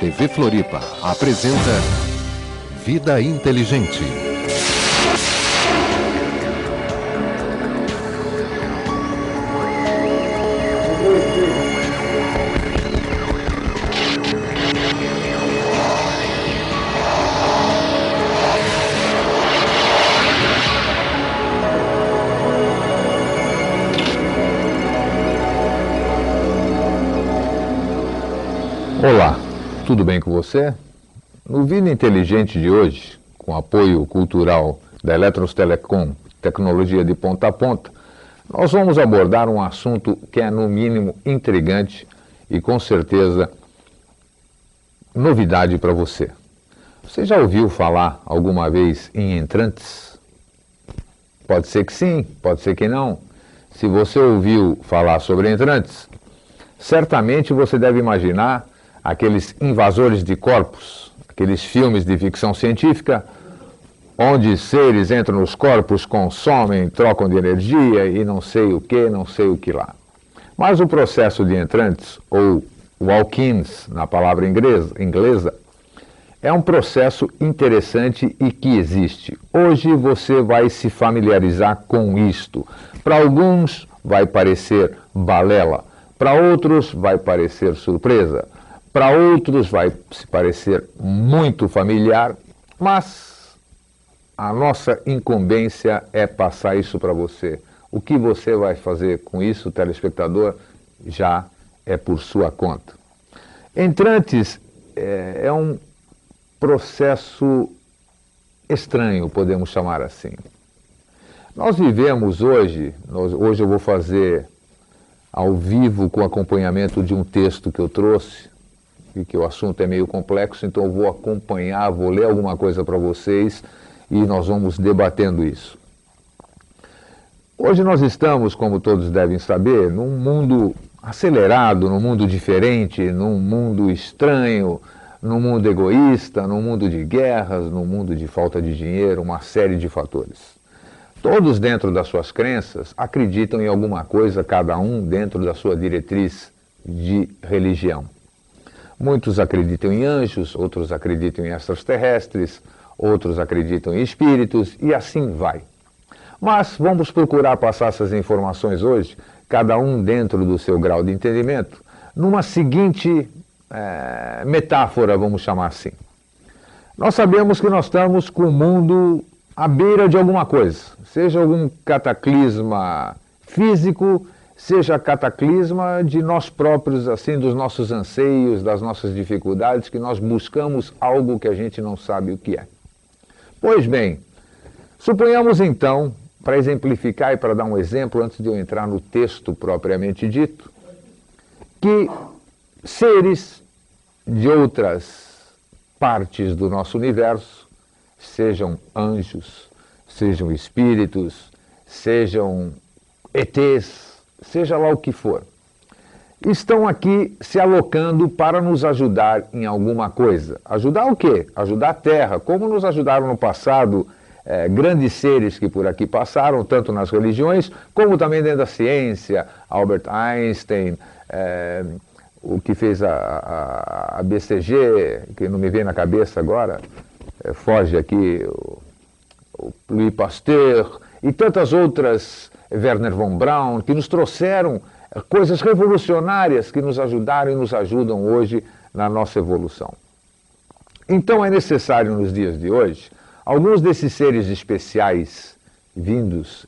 TV Floripa apresenta Vida Inteligente. Olá, tudo bem com você? No Vida Inteligente de hoje, com apoio cultural da Eletros Telecom, tecnologia de ponta a ponta, nós vamos abordar um assunto que é, no mínimo, intrigante e, com certeza, novidade para você. Você já ouviu falar alguma vez em entrantes? Pode ser que sim, pode ser que não. Se você ouviu falar sobre entrantes, certamente você deve imaginar aqueles invasores de corpos, aqueles filmes de ficção científica, onde seres entram nos corpos, consomem, trocam de energia e não sei o que, não sei o que lá. Mas o processo de entrantes, ou walk-ins, na palavra inglesa, inglesa, é um processo interessante e que existe. Hoje você vai se familiarizar com isto. Para alguns vai parecer balela, para outros vai parecer surpresa. Para outros vai se parecer muito familiar, mas a nossa incumbência é passar isso para você. O que você vai fazer com isso, telespectador, já é por sua conta. Entrantes é, é um processo estranho, podemos chamar assim. Nós vivemos hoje, nós, hoje eu vou fazer ao vivo com acompanhamento de um texto que eu trouxe, que o assunto é meio complexo, então eu vou acompanhar, vou ler alguma coisa para vocês e nós vamos debatendo isso. Hoje nós estamos, como todos devem saber, num mundo acelerado, num mundo diferente, num mundo estranho, num mundo egoísta, num mundo de guerras, num mundo de falta de dinheiro, uma série de fatores. Todos dentro das suas crenças acreditam em alguma coisa, cada um dentro da sua diretriz de religião. Muitos acreditam em anjos, outros acreditam em extraterrestres, outros acreditam em espíritos e assim vai. Mas vamos procurar passar essas informações hoje, cada um dentro do seu grau de entendimento, numa seguinte é, metáfora, vamos chamar assim. Nós sabemos que nós estamos com o mundo à beira de alguma coisa, seja algum cataclisma físico, seja cataclisma de nós próprios, assim, dos nossos anseios, das nossas dificuldades, que nós buscamos algo que a gente não sabe o que é. Pois bem, suponhamos então, para exemplificar e para dar um exemplo, antes de eu entrar no texto propriamente dito, que seres de outras partes do nosso universo, sejam anjos, sejam espíritos, sejam ETs, seja lá o que for, estão aqui se alocando para nos ajudar em alguma coisa. Ajudar o quê? Ajudar a Terra, como nos ajudaram no passado é, grandes seres que por aqui passaram, tanto nas religiões, como também dentro da ciência, Albert Einstein, é, o que fez a, a, a, BCG, que não me vem na cabeça agora, é, foge aqui, o, o Louis Pasteur, e tantas outras Werner von Braun, que nos trouxeram eh, coisas revolucionárias que nos ajudaram e nos ajudam hoje na nossa evolução. Então é necessário nos dias de hoje, alguns desses seres especiais vindos,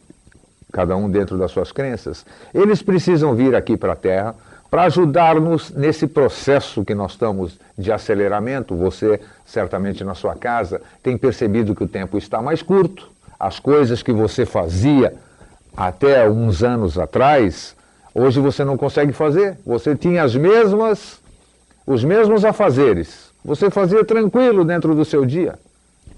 cada um dentro das suas crenças, eles precisam vir aqui para a Terra para ajudar-nos nesse processo que nós estamos de aceleramento. Você, certamente na sua casa, tem percebido que o tempo está mais curto, as coisas que você fazia até uns anos atrás, hoje você não consegue fazer. Você tinha as mesmas, os mesmos afazeres. Você fazia tranquilo dentro do seu dia.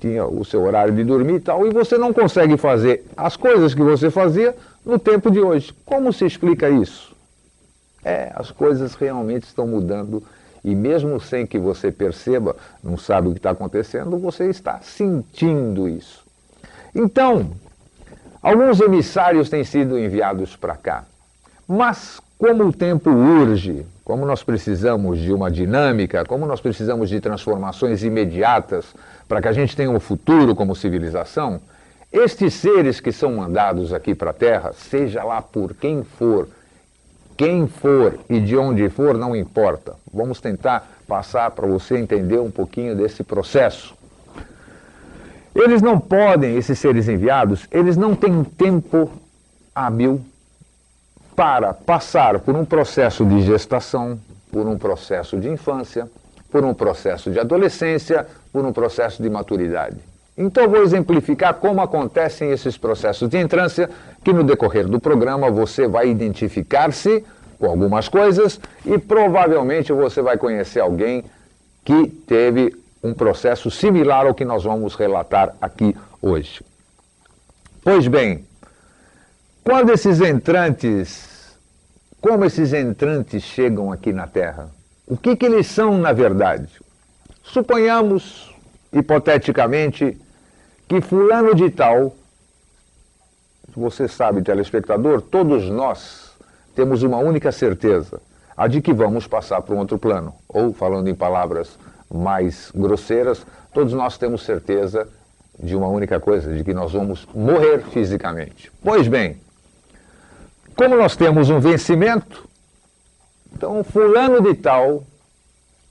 Tinha o seu horário de dormir e tal, e você não consegue fazer as coisas que você fazia no tempo de hoje. Como se explica isso? É, as coisas realmente estão mudando e mesmo sem que você perceba, não sabe o que está acontecendo, você está sentindo isso. Então, Alguns emissários têm sido enviados para cá. Mas, como o tempo urge, como nós precisamos de uma dinâmica, como nós precisamos de transformações imediatas para que a gente tenha um futuro como civilização, estes seres que são mandados aqui para a Terra, seja lá por quem for, quem for e de onde for, não importa. Vamos tentar passar para você entender um pouquinho desse processo. Eles não podem, esses seres enviados, eles não têm tempo hábil para passar por um processo de gestação, por um processo de infância, por um processo de adolescência, por um processo de maturidade. Então vou exemplificar como acontecem esses processos de entrância, que no decorrer do programa você vai identificar-se com algumas coisas e provavelmente você vai conhecer alguém que teve um processo similar ao que nós vamos relatar aqui hoje. Pois bem, quando esses entrantes, como esses entrantes chegam aqui na Terra? O que, que eles são na verdade? Suponhamos, hipoteticamente, que fulano de tal, você sabe, telespectador, todos nós temos uma única certeza, a de que vamos passar para um outro plano. Ou, falando em palavras mais grosseiras, todos nós temos certeza de uma única coisa, de que nós vamos morrer fisicamente. Pois bem, como nós temos um vencimento, então fulano de tal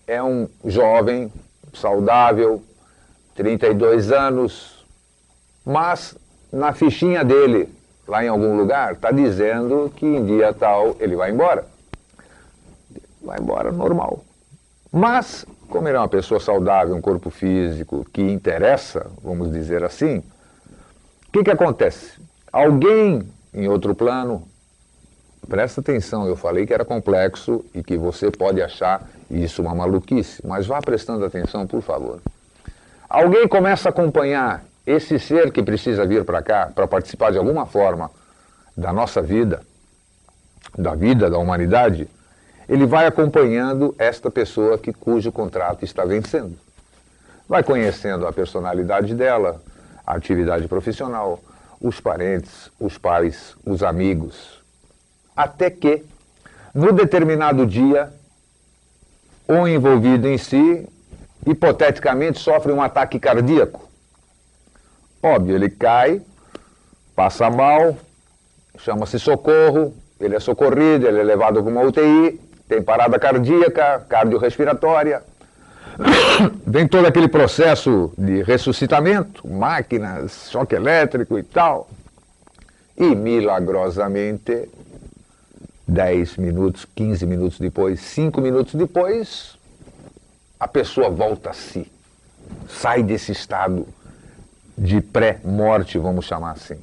é um jovem, saudável, 32 anos, mas na fichinha dele, lá em algum lugar, está dizendo que em dia tal ele vai embora. Vai embora normal. Mas, como ele é uma pessoa saudável, um corpo físico que interessa, vamos dizer assim, o que, que acontece? Alguém em outro plano Presta atenção, eu falei que era complexo e que você pode achar isso uma maluquice, mas vá prestando atenção, por favor. Alguém começa a acompanhar esse ser que precisa vir para cá para participar de alguma forma da nossa vida, da vida da humanidade, ele vai acompanhando esta pessoa que cujo contrato está vencendo. Vai conhecendo a personalidade dela, a atividade profissional, os parentes, os pais, os amigos, até que, no determinado dia, o envolvido em si, hipoteticamente, sofre um ataque cardíaco. Óbvio, ele cai, passa mal, chama-se socorro, ele é socorrido, ele é levado para uma UTI, tem parada cardíaca, cardiorrespiratória. Vem todo aquele processo de ressuscitamento, máquinas, choque elétrico e tal. E milagrosamente 10 minutos, 15 minutos depois, 5 minutos depois, a pessoa volta a si. Sai desse estado de pré-morte, vamos chamar assim.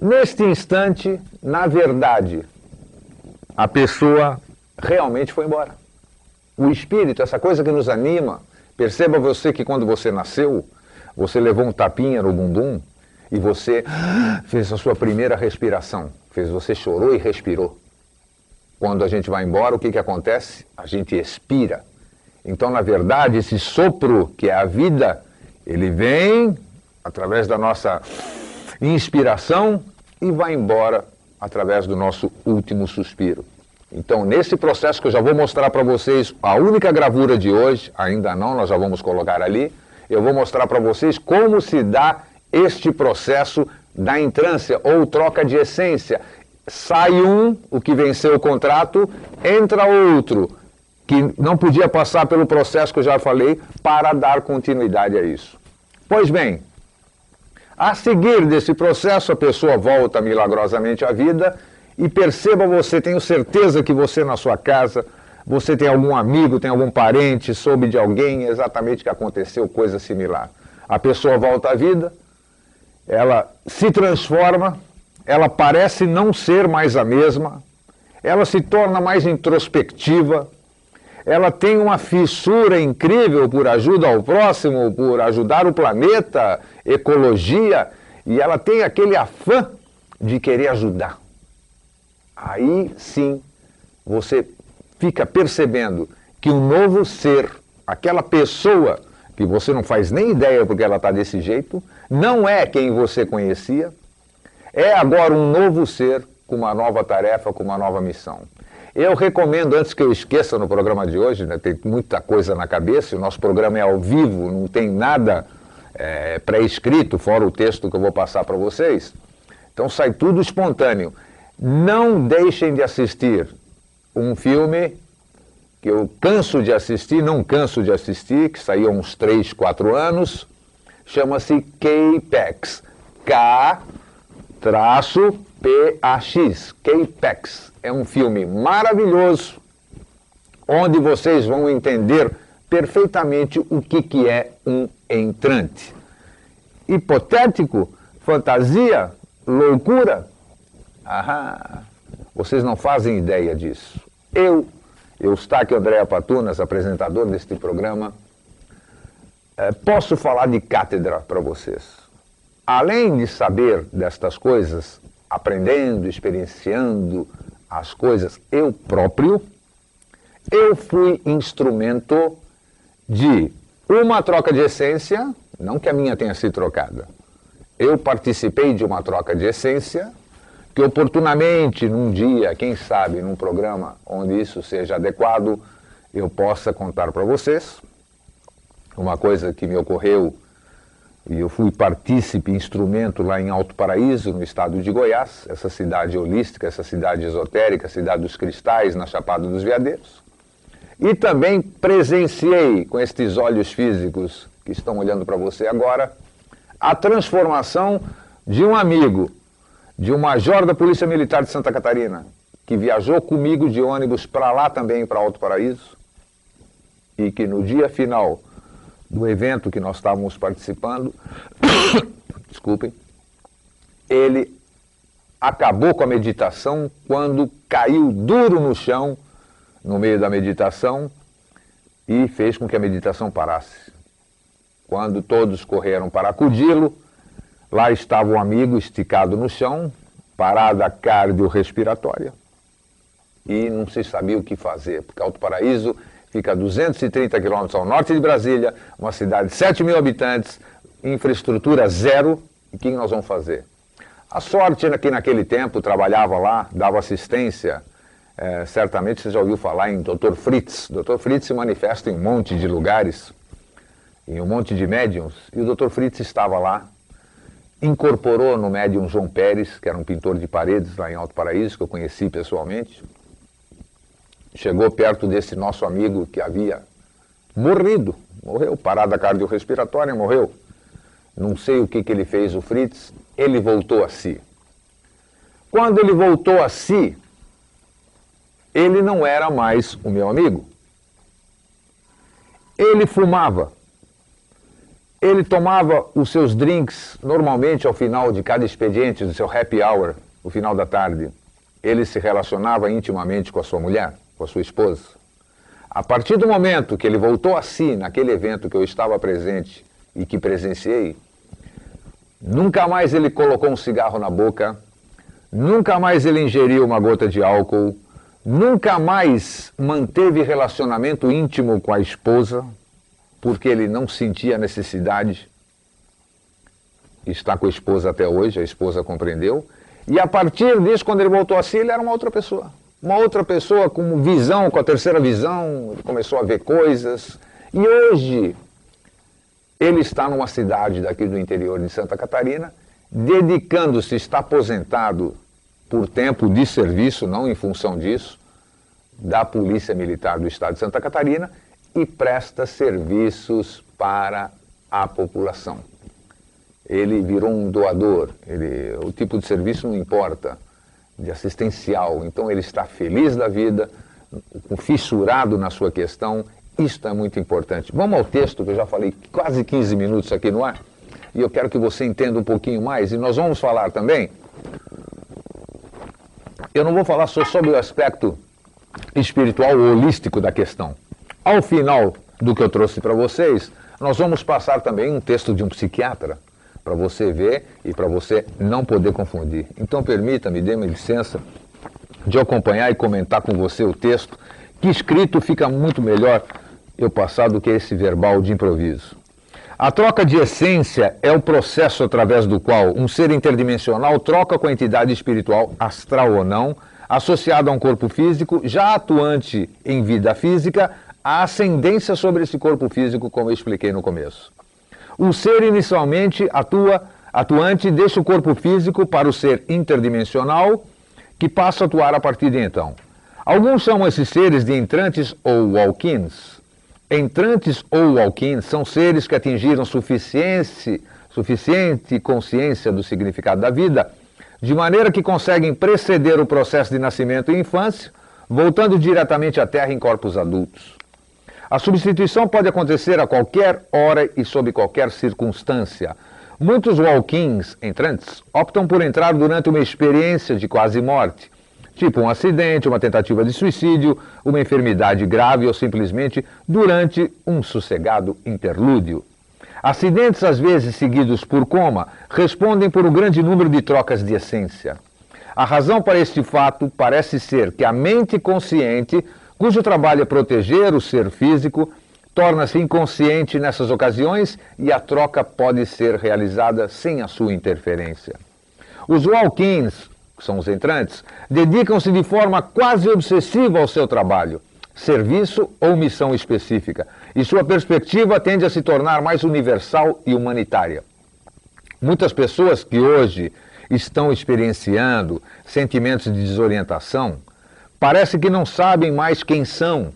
Neste instante, na verdade, a pessoa realmente foi embora. O espírito, essa coisa que nos anima, perceba você que quando você nasceu, você levou um tapinha no bumbum e você fez a sua primeira respiração fez você chorou e respirou. Quando a gente vai embora, o que, que acontece? A gente expira. Então, na verdade, esse sopro, que é a vida, ele vem através da nossa inspiração e vai embora através do nosso último suspiro. Então, nesse processo que eu já vou mostrar para vocês, a única gravura de hoje, ainda não, nós já vamos colocar ali, eu vou mostrar para vocês como se dá este processo da entrância ou troca de essência. Sai um, o que venceu o contrato, entra outro, que não podia passar pelo processo que eu já falei, para dar continuidade a isso. Pois bem, a seguir desse processo, a pessoa volta milagrosamente à vida e perceba você, tenho certeza que você na sua casa, você tem algum amigo, tem algum parente, soube de alguém exatamente que aconteceu coisa similar. A pessoa volta à vida, ela se transforma, ela parece não ser mais a mesma, ela se torna mais introspectiva, ela tem uma fissura incrível por ajuda ao próximo, por ajudar o planeta, ecologia, e ela tem aquele afã de querer ajudar. Aí sim você fica percebendo que um novo ser, aquela pessoa que você não faz nem ideia porque ela está desse jeito, não é quem você conhecia, é agora um novo ser com uma nova tarefa, com uma nova missão. Eu recomendo, antes que eu esqueça no programa de hoje, né, tem muita coisa na cabeça, o nosso programa é ao vivo, não tem nada é, pré-escrito, fora o texto que eu vou passar para vocês. Então sai tudo espontâneo. Não deixem de assistir um filme que eu canso de assistir, não canso de assistir, que saiu há uns 3, 4 anos, chama-se K-Pex. K-P-A-X. K-Pex. É um filme maravilhoso, onde vocês vão entender perfeitamente o que, que é um entrante. Hipotético, fantasia, loucura. Ah, vocês não fazem ideia disso. Eu Eustáquio Andréa Patunas, apresentador deste programa, é, posso falar de cátedra para vocês. Além de saber destas coisas, aprendendo, experienciando as coisas eu próprio, eu fui instrumento de uma troca de essência, não que a minha tenha sido trocada. Eu participei de uma troca de essência que oportunamente, num dia, quem sabe, num programa onde isso seja adequado, eu possa contar para vocês. Uma coisa que me ocorreu, e eu fui partícipe, instrumento lá em Alto Paraíso, no estado de Goiás, essa cidade holística, essa cidade esotérica, cidade dos cristais, na Chapada dos Veadeiros. E também presenciei, com estes olhos físicos que estão olhando para você agora, a transformação de um amigo de um major da Polícia Militar de Santa Catarina, que viajou comigo de ônibus para lá também, para Alto Paraíso, e que no dia final do evento que nós estávamos participando, desculpem, ele acabou com a meditação quando caiu duro no chão, no meio da meditação, e fez com que a meditação parasse. Quando todos correram para acudi-lo, Lá estava um amigo esticado no chão, parada cardiorrespiratória, e não se sabia o que fazer, porque Alto Paraíso fica a 230 quilômetros ao norte de Brasília, uma cidade de 7 mil habitantes, infraestrutura zero, e o que nós vamos fazer? A sorte é que naquele tempo trabalhava lá, dava assistência, é, certamente você já ouviu falar em Dr. Fritz. Dr. Fritz se manifesta em um monte de lugares, em um monte de médiums, e o Dr. Fritz estava lá incorporou no médium João Pérez, que era um pintor de paredes lá em Alto Paraíso, que eu conheci pessoalmente. Chegou perto desse nosso amigo que havia morrido, morreu, parada cardiorrespiratória, morreu. Não sei o que, que ele fez, o Fritz, ele voltou a si. Quando ele voltou a si, ele não era mais o meu amigo. Ele fumava ele tomava os seus drinks normalmente ao final de cada expediente, do seu happy hour, no final da tarde. Ele se relacionava intimamente com a sua mulher, com a sua esposa. A partir do momento que ele voltou a si, naquele evento que eu estava presente e que presenciei, nunca mais ele colocou um cigarro na boca, nunca mais ele ingeriu uma gota de álcool, nunca mais manteve relacionamento íntimo com a esposa, porque ele não sentia necessidade. Está com a esposa até hoje, a esposa compreendeu. E a partir disso, quando ele voltou a si, ele era uma outra pessoa. Uma outra pessoa com visão, com a terceira visão, ele começou a ver coisas. E hoje, ele está numa cidade daqui do interior de Santa Catarina, dedicando-se, está aposentado por tempo de serviço, não em função disso, da Polícia Militar do Estado de Santa Catarina, e presta serviços para a população. Ele virou um doador, ele, o tipo de serviço não importa, de assistencial. Então ele está feliz da vida, fissurado na sua questão. Isto é muito importante. Vamos ao texto que eu já falei quase 15 minutos aqui no ar. E eu quero que você entenda um pouquinho mais. E nós vamos falar também. Eu não vou falar só sobre o aspecto espiritual holístico da questão. Ao final do que eu trouxe para vocês, nós vamos passar também um texto de um psiquiatra para você ver e para você não poder confundir. Então permita-me, dê-me licença de acompanhar e comentar com você o texto, que escrito fica muito melhor eu passar do que esse verbal de improviso. A troca de essência é o processo através do qual um ser interdimensional troca com a entidade espiritual, astral ou não, associado a um corpo físico, já atuante em vida física, a ascendência sobre esse corpo físico, como eu expliquei no começo. O ser inicialmente atua, atuante deixa o corpo físico para o ser interdimensional, que passa a atuar a partir de então. Alguns chamam esses seres de entrantes ou walk-ins. Entrantes ou walk-ins são seres que atingiram suficiência, suficiente consciência do significado da vida, de maneira que conseguem preceder o processo de nascimento e infância, voltando diretamente à Terra em corpos adultos. A substituição pode acontecer a qualquer hora e sob qualquer circunstância. Muitos walk-ins, entrantes, optam por entrar durante uma experiência de quase morte, tipo um acidente, uma tentativa de suicídio, uma enfermidade grave ou simplesmente durante um sossegado interlúdio. Acidentes, às vezes seguidos por coma, respondem por um grande número de trocas de essência. A razão para este fato parece ser que a mente consciente cujo trabalho é proteger o ser físico, torna-se inconsciente nessas ocasiões e a troca pode ser realizada sem a sua interferência. Os walk-ins, que são os entrantes, dedicam-se de forma quase obsessiva ao seu trabalho, serviço ou missão específica, e sua perspectiva tende a se tornar mais universal e humanitária. Muitas pessoas que hoje estão experienciando sentimentos de desorientação Parece que não sabem mais quem são.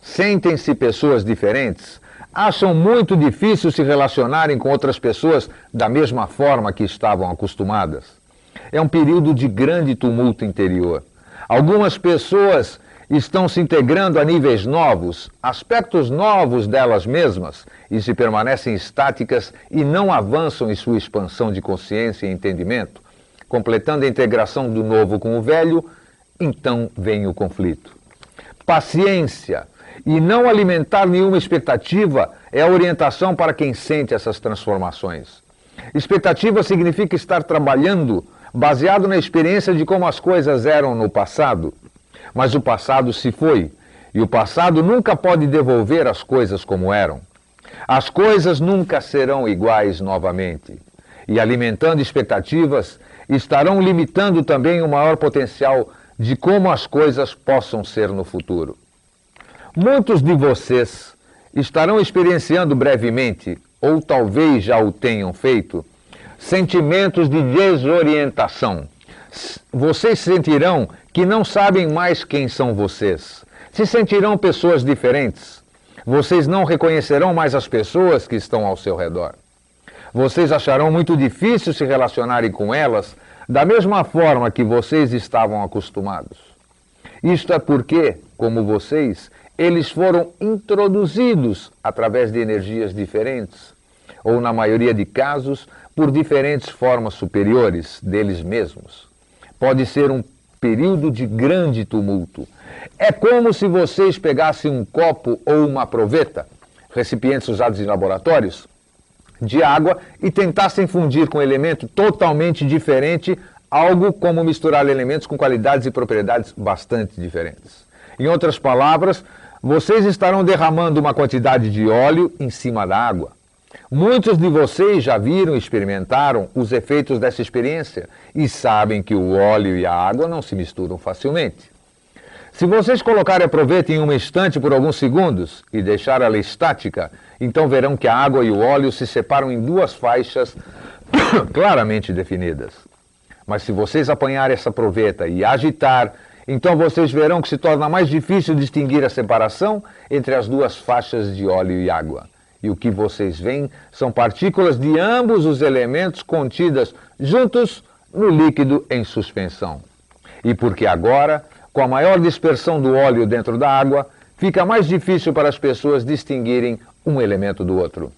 Sentem-se pessoas diferentes. Acham muito difícil se relacionarem com outras pessoas da mesma forma que estavam acostumadas. É um período de grande tumulto interior. Algumas pessoas estão se integrando a níveis novos, aspectos novos delas mesmas, e se permanecem estáticas e não avançam em sua expansão de consciência e entendimento, completando a integração do novo com o velho então vem o conflito. Paciência e não alimentar nenhuma expectativa é a orientação para quem sente essas transformações. Expectativa significa estar trabalhando baseado na experiência de como as coisas eram no passado. Mas o passado se foi e o passado nunca pode devolver as coisas como eram. As coisas nunca serão iguais novamente. E alimentando expectativas, estarão limitando também o maior potencial de como as coisas possam ser no futuro. Muitos de vocês estarão experienciando brevemente, ou talvez já o tenham feito, sentimentos de desorientação. Vocês sentirão que não sabem mais quem são vocês. Se sentirão pessoas diferentes. Vocês não reconhecerão mais as pessoas que estão ao seu redor. Vocês acharão muito difícil se relacionarem com elas da mesma forma que vocês estavam acostumados. Isto é porque, como vocês, eles foram introduzidos através de energias diferentes, ou, na maioria de casos, por diferentes formas superiores deles mesmos. Pode ser um período de grande tumulto. É como se vocês pegassem um copo ou uma proveta, recipientes usados em laboratórios, de água e tentassem fundir com elemento totalmente diferente, algo como misturar elementos com qualidades e propriedades bastante diferentes. Em outras palavras, vocês estarão derramando uma quantidade de óleo em cima da água. Muitos de vocês já viram e experimentaram os efeitos dessa experiência e sabem que o óleo e a água não se misturam facilmente. Se vocês colocarem a proveta em um estante por alguns segundos e deixar ela estática, então verão que a água e o óleo se separam em duas faixas claramente definidas. Mas se vocês apanharem essa proveta e agitar, então vocês verão que se torna mais difícil distinguir a separação entre as duas faixas de óleo e água. E o que vocês veem são partículas de ambos os elementos contidas juntos no líquido em suspensão. E porque agora com a maior dispersão do óleo dentro da água, fica mais difícil para as pessoas distinguirem um elemento do outro.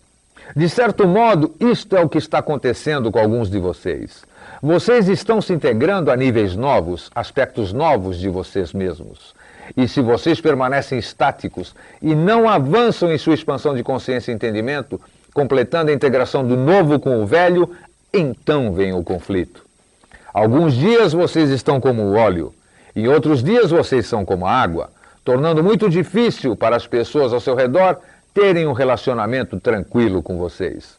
De certo modo, isto é o que está acontecendo com alguns de vocês. Vocês estão se integrando a níveis novos, aspectos novos de vocês mesmos. E se vocês permanecem estáticos e não avançam em sua expansão de consciência e entendimento, completando a integração do novo com o velho, então vem o conflito. Alguns dias vocês estão como o óleo, em outros dias vocês são como a água, tornando muito difícil para as pessoas ao seu redor terem um relacionamento tranquilo com vocês.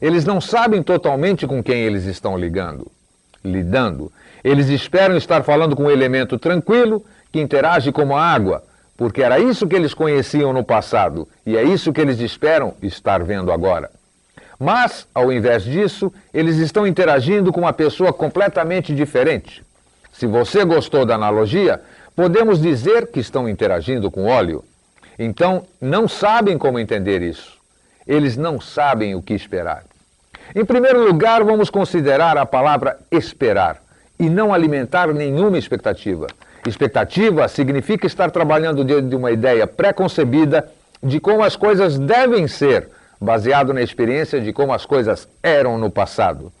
Eles não sabem totalmente com quem eles estão ligando, lidando, Eles esperam estar falando com um elemento tranquilo que interage como a água, porque era isso que eles conheciam no passado e é isso que eles esperam estar vendo agora. Mas, ao invés disso, eles estão interagindo com uma pessoa completamente diferente. Se você gostou da analogia, podemos dizer que estão interagindo com óleo. Então, não sabem como entender isso. Eles não sabem o que esperar. Em primeiro lugar, vamos considerar a palavra esperar e não alimentar nenhuma expectativa. Expectativa significa estar trabalhando dentro de uma ideia pré-concebida de como as coisas devem ser, baseado na experiência de como as coisas eram no passado.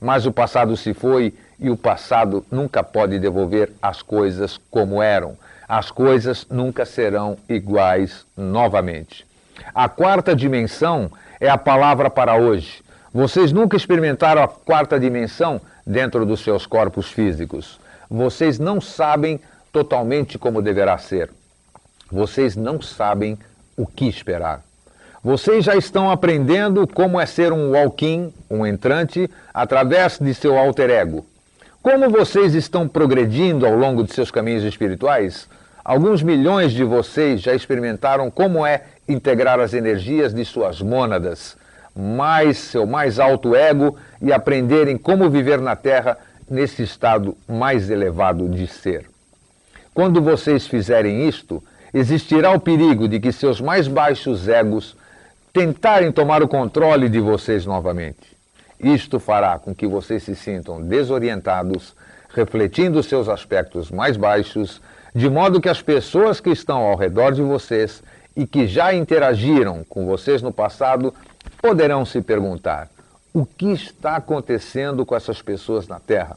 Mas o passado se foi e o passado nunca pode devolver as coisas como eram. As coisas nunca serão iguais novamente. A quarta dimensão é a palavra para hoje. Vocês nunca experimentaram a quarta dimensão dentro dos seus corpos físicos. Vocês não sabem totalmente como deverá ser. Vocês não sabem o que esperar. Vocês já estão aprendendo como é ser um walk-in, um entrante, através de seu alter ego. Como vocês estão progredindo ao longo de seus caminhos espirituais, alguns milhões de vocês já experimentaram como é integrar as energias de suas mônadas, mais seu mais alto ego e aprenderem como viver na Terra nesse estado mais elevado de ser. Quando vocês fizerem isto, existirá o perigo de que seus mais baixos egos tentarem tomar o controle de vocês novamente. Isto fará com que vocês se sintam desorientados, refletindo seus aspectos mais baixos, de modo que as pessoas que estão ao redor de vocês e que já interagiram com vocês no passado poderão se perguntar: o que está acontecendo com essas pessoas na Terra?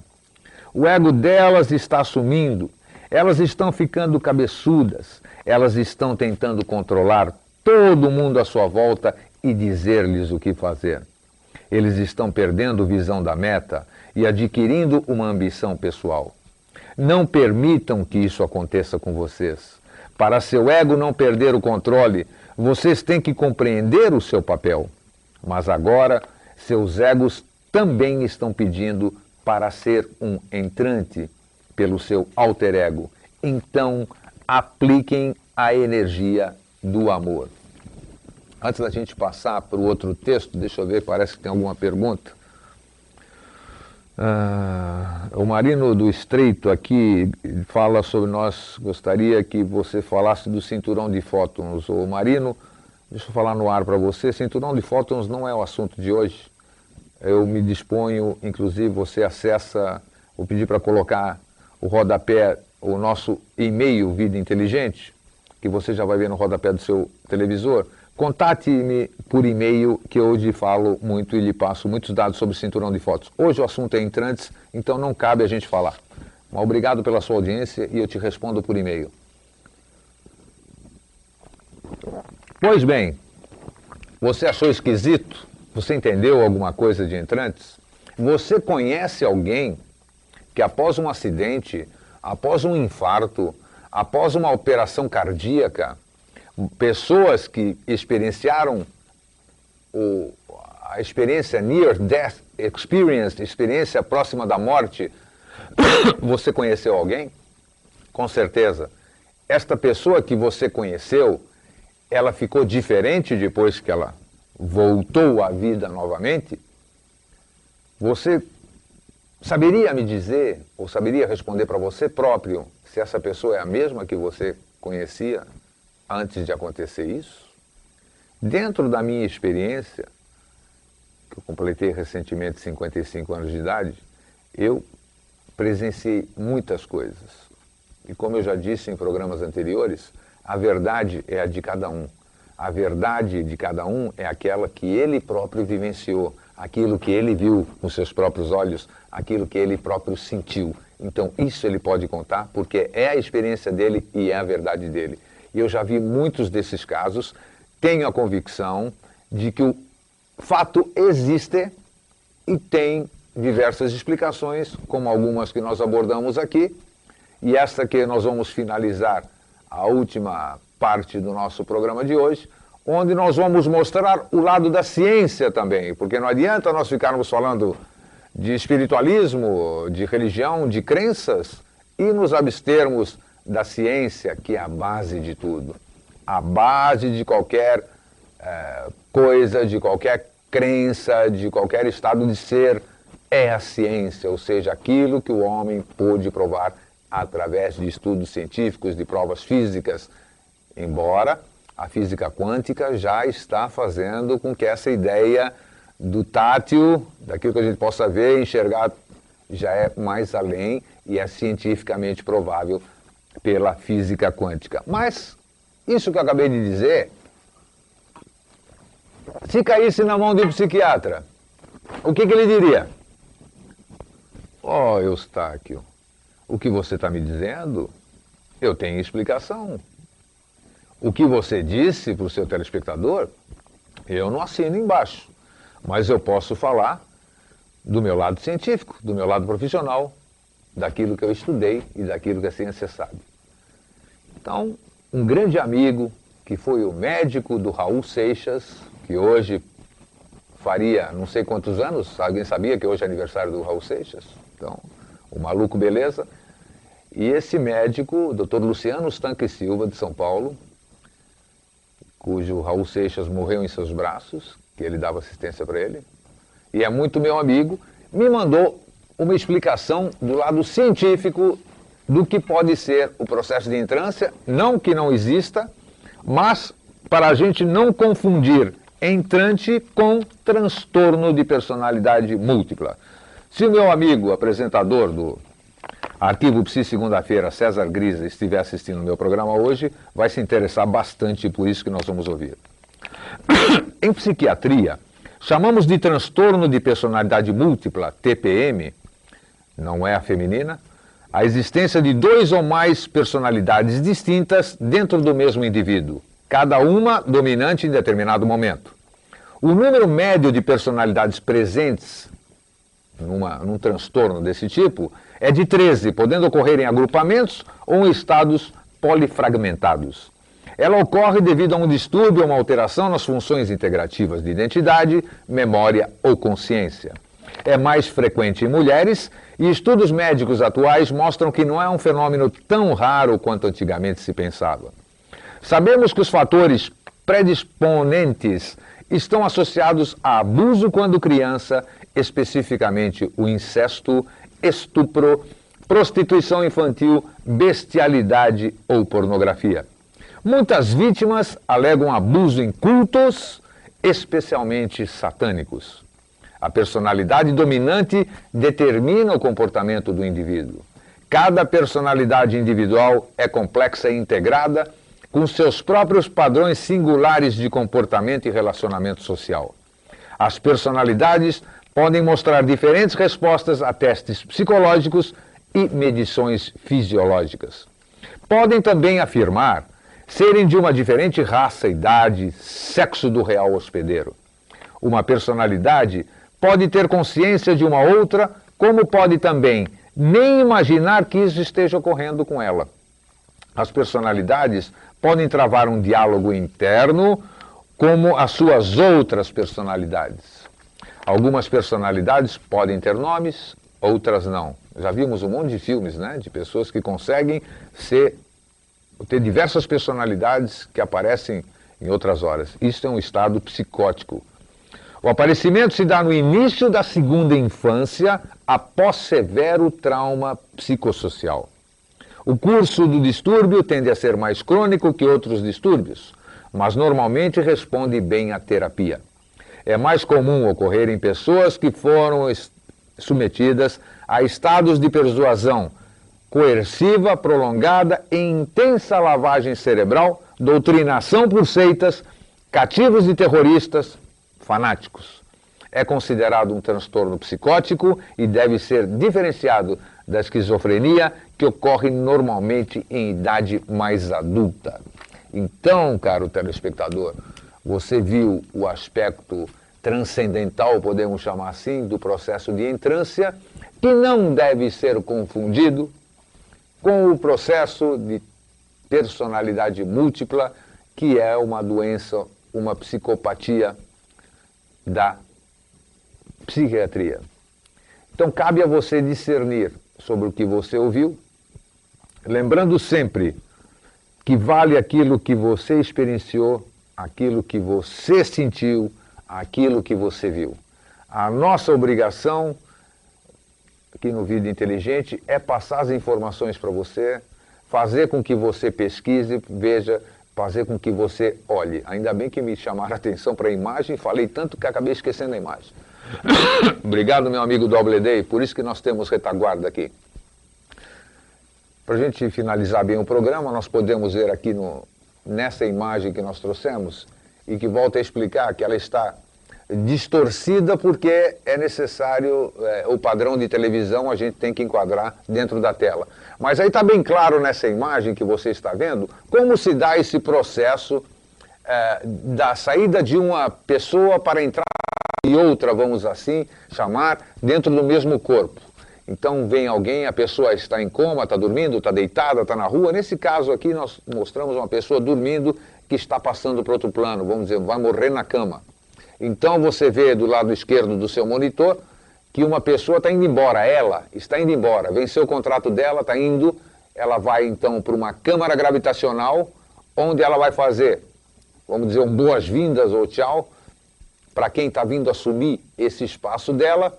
O ego delas está sumindo, elas estão ficando cabeçudas, elas estão tentando controlar todo mundo à sua volta e dizer-lhes o que fazer. Eles estão perdendo visão da meta e adquirindo uma ambição pessoal. Não permitam que isso aconteça com vocês. Para seu ego não perder o controle, vocês têm que compreender o seu papel. Mas agora seus egos também estão pedindo para ser um entrante pelo seu alter ego. Então, apliquem a energia do amor. Antes da gente passar para o outro texto, deixa eu ver, parece que tem alguma pergunta. Ah, o Marino do Estreito aqui fala sobre nós, gostaria que você falasse do cinturão de fótons. O Marino, deixa eu falar no ar para você, cinturão de fótons não é o assunto de hoje. Eu me disponho, inclusive você acessa, vou pedir para colocar o rodapé, o nosso e-mail Vida Inteligente, que você já vai ver no rodapé do seu televisor. Contate-me por e-mail, que hoje falo muito e lhe passo muitos dados sobre o cinturão de fotos. Hoje o assunto é entrantes, então não cabe a gente falar. Obrigado pela sua audiência e eu te respondo por e-mail. Pois bem, você achou esquisito? Você entendeu alguma coisa de entrantes? Você conhece alguém que após um acidente, após um infarto, após uma operação cardíaca, pessoas que experienciaram o, a experiência near death experience, experiência próxima da morte, você conheceu alguém? Com certeza. Esta pessoa que você conheceu, ela ficou diferente depois que ela voltou à vida novamente? Você saberia me dizer, ou saberia responder para você próprio, se essa pessoa é a mesma que você conhecia antes de acontecer isso? Dentro da minha experiência, que eu completei recentemente 55 anos de idade, eu presenciei muitas coisas. E como eu já disse em programas anteriores, a verdade é a de cada um. A verdade de cada um é aquela que ele próprio vivenciou, aquilo que ele viu com seus próprios olhos, aquilo que ele próprio sentiu. Então, isso ele pode contar, porque é a experiência dele e é a verdade dele. E eu já vi muitos desses casos, tenho a convicção de que o fato existe e tem diversas explicações, como algumas que nós abordamos aqui, e esta que nós vamos finalizar a última parte do nosso programa de hoje, onde nós vamos mostrar o lado da ciência também, porque não adianta nós ficarmos falando de espiritualismo, de religião, de crenças e nos abstermos da ciência, que é a base de tudo. A base de qualquer é, coisa, de qualquer crença, de qualquer estado de ser, é a ciência, ou seja, aquilo que o homem pôde provar através de estudos científicos, de provas físicas, embora a física quântica já está fazendo com que essa ideia do tátil, daquilo que a gente possa ver enxergar, já é mais além e é cientificamente provável pela física quântica. Mas isso que eu acabei de dizer, se caísse na mão de um psiquiatra, o que, que ele diria? Oh, Eustáquio, o que você está me dizendo, eu tenho explicação. O que você disse para o seu telespectador, eu não assino embaixo. Mas eu posso falar do meu lado científico, do meu lado profissional, daquilo que eu estudei e daquilo que a ciência sabe. Então, um grande amigo, que foi o médico do Raul Seixas, que hoje faria não sei quantos anos, alguém sabia que hoje é aniversário do Raul Seixas? Então, o maluco beleza. E esse médico, o Dr. Luciano Stanque Silva, de São Paulo, cujo Raul Seixas morreu em seus braços, que ele dava assistência para ele, e é muito meu amigo, me mandou uma explicação do lado científico do que pode ser o processo de entrância, não que não exista, mas para a gente não confundir entrante com transtorno de personalidade múltipla. Se o meu amigo, apresentador do Arquivo Psi segunda-feira, César Grisa, estiver assistindo o meu programa hoje, vai se interessar bastante por isso que nós vamos ouvir. em psiquiatria, chamamos de transtorno de personalidade múltipla, TPM, não é a feminina, a existência de dois ou mais personalidades distintas dentro do mesmo indivíduo, cada uma dominante em determinado momento. O número médio de personalidades presentes numa, num transtorno desse tipo é de 13, podendo ocorrer em agrupamentos ou em estados polifragmentados. Ela ocorre devido a um distúrbio ou uma alteração nas funções integrativas de identidade, memória ou consciência. É mais frequente em mulheres e estudos médicos atuais mostram que não é um fenômeno tão raro quanto antigamente se pensava. Sabemos que os fatores predisponentes estão associados a abuso quando criança, especificamente o incesto, estupro, prostituição infantil, bestialidade ou pornografia. Muitas vítimas alegam abuso em cultos, especialmente satânicos. A personalidade dominante determina o comportamento do indivíduo. Cada personalidade individual é complexa e integrada com seus próprios padrões singulares de comportamento e relacionamento social. As personalidades podem mostrar diferentes respostas a testes psicológicos e medições fisiológicas. Podem também afirmar serem de uma diferente raça, idade, sexo do real hospedeiro. Uma personalidade pode ter consciência de uma outra, como pode também nem imaginar que isso esteja ocorrendo com ela. As personalidades podem travar um diálogo interno como as suas outras personalidades. Algumas personalidades podem ter nomes, outras não. Já vimos um monte de filmes, né, de pessoas que conseguem ser ter diversas personalidades que aparecem em outras horas. Isso é um estado psicótico. O aparecimento se dá no início da segunda infância, após severo trauma psicossocial. O curso do distúrbio tende a ser mais crônico que outros distúrbios, mas normalmente responde bem à terapia. É mais comum ocorrer em pessoas que foram submetidas a estados de persuasão coerciva, prolongada e intensa lavagem cerebral, doutrinação por seitas, cativos de terroristas, fanáticos. É considerado um transtorno psicótico e deve ser diferenciado da esquizofrenia que ocorre normalmente em idade mais adulta. Então, caro telespectador, você viu o aspecto transcendental, podemos chamar assim, do processo de entrância, que não deve ser confundido com o processo de personalidade múltipla, que é uma doença, uma psicopatia da psiquiatria. Então cabe a você discernir sobre o que você ouviu, lembrando sempre que vale aquilo que você experienciou, aquilo que você sentiu, aquilo que você viu. A nossa obrigação aqui no Vida Inteligente é passar as informações para você, fazer com que você pesquise, veja, fazer com que você olhe. Ainda bem que me chamaram a atenção para a imagem, falei tanto que acabei esquecendo a imagem. Obrigado, meu amigo Day, por isso que nós temos retaguarda aqui. Para a gente finalizar bem o programa, nós podemos ver aqui no, nessa imagem que nós trouxemos e que volta a explicar que ela está distorcida porque é necessário é, o padrão de televisão a gente tem que enquadrar dentro da tela. Mas aí está bem claro nessa imagem que você está vendo como se dá esse processo é, da saída de uma pessoa para entrar e outra, vamos assim chamar, dentro do mesmo corpo. Então vem alguém, a pessoa está em coma, está dormindo, está deitada, está na rua. Nesse caso aqui nós mostramos uma pessoa dormindo que está passando para outro plano, vamos dizer, vai morrer na cama. Então você vê do lado esquerdo do seu monitor que uma pessoa está indo embora, ela está indo embora, venceu o contrato dela, está indo, ela vai então para uma câmara gravitacional, onde ela vai fazer, vamos dizer, um boas-vindas ou tchau, para quem está vindo assumir esse espaço dela,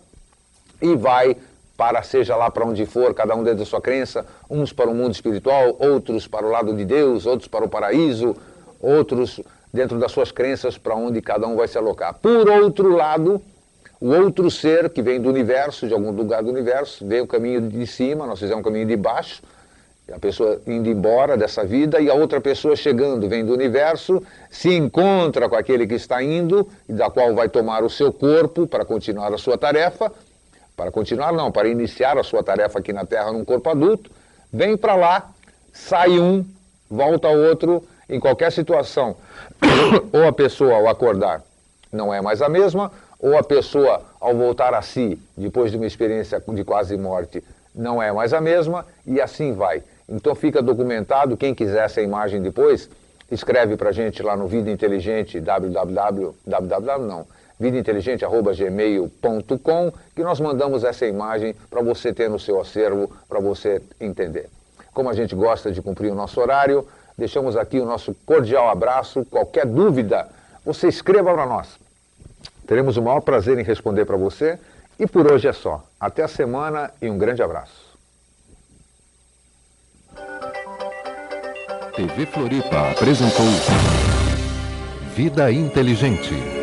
e vai para seja lá para onde for, cada um dentro da sua crença, uns para o mundo espiritual, outros para o lado de Deus, outros para o paraíso, outros dentro das suas crenças para onde cada um vai se alocar. Por outro lado, o outro ser que vem do universo, de algum lugar do universo, vem o caminho de cima, nós fizemos um caminho de baixo, a pessoa indo embora dessa vida e a outra pessoa chegando, vem do universo, se encontra com aquele que está indo e da qual vai tomar o seu corpo para continuar a sua tarefa, para continuar não, para iniciar a sua tarefa aqui na Terra num corpo adulto, vem para lá, sai um, volta outro, em qualquer situação, ou a pessoa ao acordar não é mais a mesma, ou a pessoa ao voltar a si, depois de uma experiência de quase morte, não é mais a mesma, e assim vai. Então fica documentado, quem quiser essa imagem depois, escreve para a gente lá no Vida Inteligente, www, não, vidainteligente.gmail.com, que nós mandamos essa imagem para você ter no seu acervo, para você entender. Como a gente gosta de cumprir o nosso horário, Deixamos aqui o nosso cordial abraço. Qualquer dúvida, você escreva para nós. Teremos o maior prazer em responder para você. E por hoje é só. Até a semana e um grande abraço. TV Floripa apresentou Vida Inteligente.